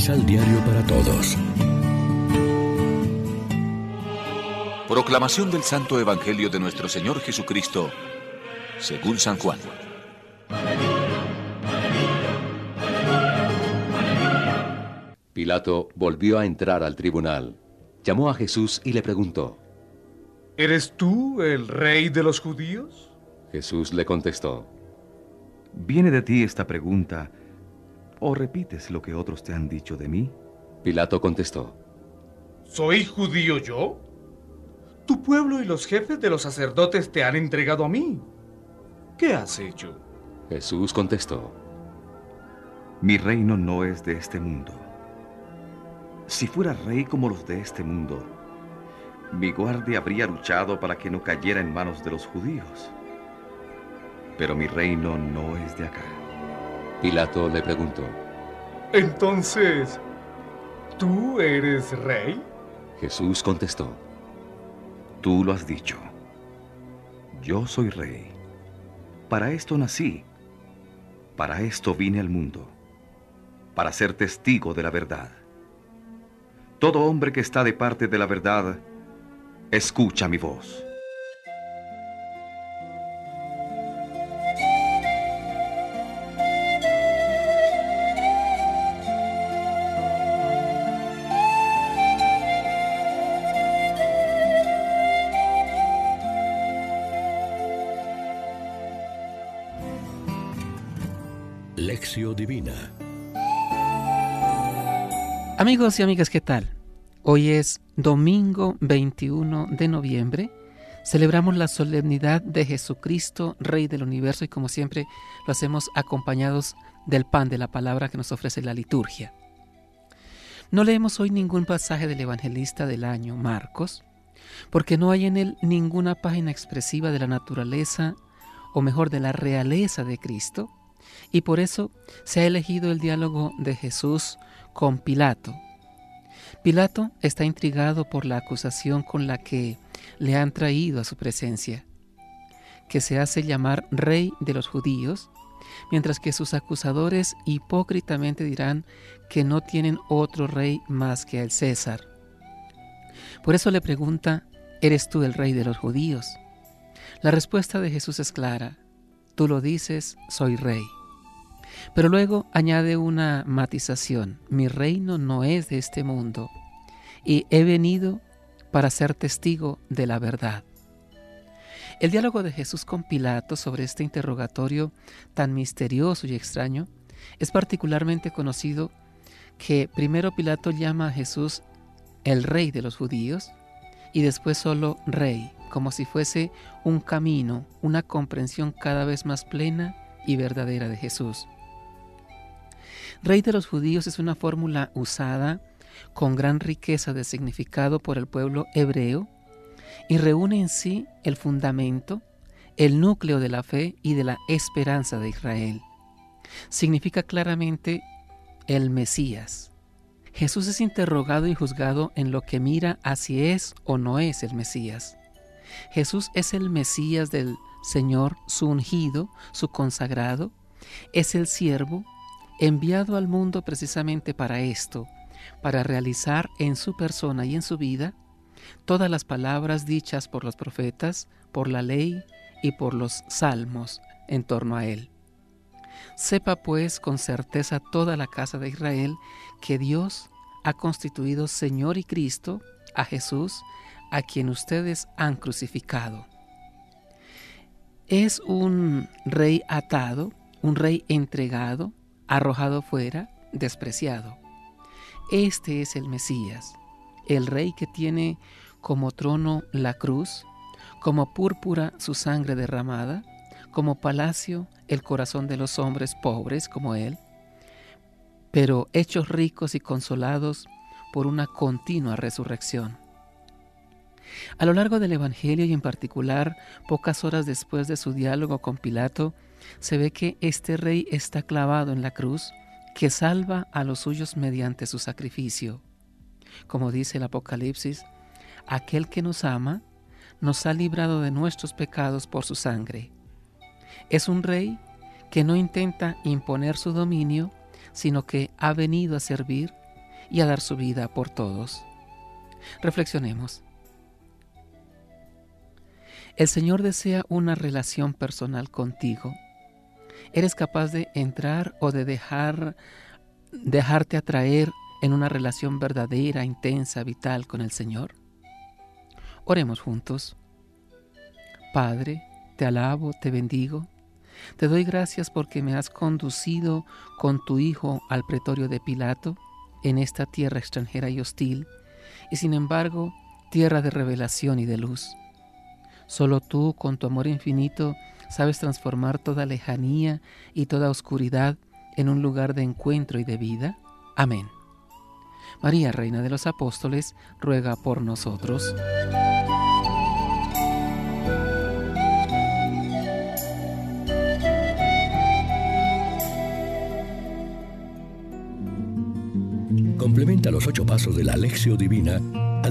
Misal Diario para Todos. Proclamación del Santo Evangelio de nuestro Señor Jesucristo, según San Juan. Pilato volvió a entrar al tribunal, llamó a Jesús y le preguntó, ¿Eres tú el rey de los judíos? Jesús le contestó, ¿Viene de ti esta pregunta o repites lo que otros te han dicho de mí? Pilato contestó, ¿Soy judío yo? Tu pueblo y los jefes de los sacerdotes te han entregado a mí. ¿Qué has hecho? Jesús contestó, Mi reino no es de este mundo. Si fuera rey como los de este mundo, mi guardia habría luchado para que no cayera en manos de los judíos. Pero mi reino no es de acá. Pilato le preguntó, Entonces, ¿tú eres rey? Jesús contestó, Tú lo has dicho. Yo soy rey. Para esto nací. Para esto vine al mundo. Para ser testigo de la verdad. Todo hombre que está de parte de la verdad, escucha mi voz. Lección Divina. Amigos y amigas, ¿qué tal? Hoy es domingo 21 de noviembre. Celebramos la solemnidad de Jesucristo, Rey del Universo, y como siempre lo hacemos acompañados del pan de la palabra que nos ofrece la liturgia. No leemos hoy ningún pasaje del evangelista del año, Marcos, porque no hay en él ninguna página expresiva de la naturaleza, o mejor, de la realeza de Cristo, y por eso se ha elegido el diálogo de Jesús con Pilato. Pilato está intrigado por la acusación con la que le han traído a su presencia, que se hace llamar rey de los judíos, mientras que sus acusadores hipócritamente dirán que no tienen otro rey más que el César. Por eso le pregunta, ¿eres tú el rey de los judíos? La respuesta de Jesús es clara, tú lo dices, soy rey. Pero luego añade una matización, mi reino no es de este mundo y he venido para ser testigo de la verdad. El diálogo de Jesús con Pilato sobre este interrogatorio tan misterioso y extraño es particularmente conocido que primero Pilato llama a Jesús el rey de los judíos y después solo rey, como si fuese un camino, una comprensión cada vez más plena y verdadera de Jesús. Rey de los judíos es una fórmula usada con gran riqueza de significado por el pueblo hebreo y reúne en sí el fundamento, el núcleo de la fe y de la esperanza de Israel. Significa claramente el Mesías. Jesús es interrogado y juzgado en lo que mira a si es o no es el Mesías. Jesús es el Mesías del Señor, su ungido, su consagrado, es el siervo enviado al mundo precisamente para esto, para realizar en su persona y en su vida todas las palabras dichas por los profetas, por la ley y por los salmos en torno a él. Sepa pues con certeza toda la casa de Israel que Dios ha constituido Señor y Cristo a Jesús, a quien ustedes han crucificado. Es un rey atado, un rey entregado, arrojado fuera, despreciado. Este es el Mesías, el Rey que tiene como trono la cruz, como púrpura su sangre derramada, como palacio el corazón de los hombres pobres como Él, pero hechos ricos y consolados por una continua resurrección. A lo largo del Evangelio y en particular pocas horas después de su diálogo con Pilato, se ve que este rey está clavado en la cruz que salva a los suyos mediante su sacrificio. Como dice el Apocalipsis, aquel que nos ama nos ha librado de nuestros pecados por su sangre. Es un rey que no intenta imponer su dominio, sino que ha venido a servir y a dar su vida por todos. Reflexionemos. El Señor desea una relación personal contigo. ¿Eres capaz de entrar o de dejar dejarte atraer en una relación verdadera, intensa, vital con el Señor? Oremos juntos. Padre, te alabo, te bendigo. Te doy gracias porque me has conducido con tu Hijo al pretorio de Pilato, en esta tierra extranjera y hostil, y sin embargo, tierra de revelación y de luz. Solo tú, con tu amor infinito, sabes transformar toda lejanía y toda oscuridad en un lugar de encuentro y de vida. Amén. María, Reina de los Apóstoles, ruega por nosotros. Complementa los ocho pasos de la Alexio Divina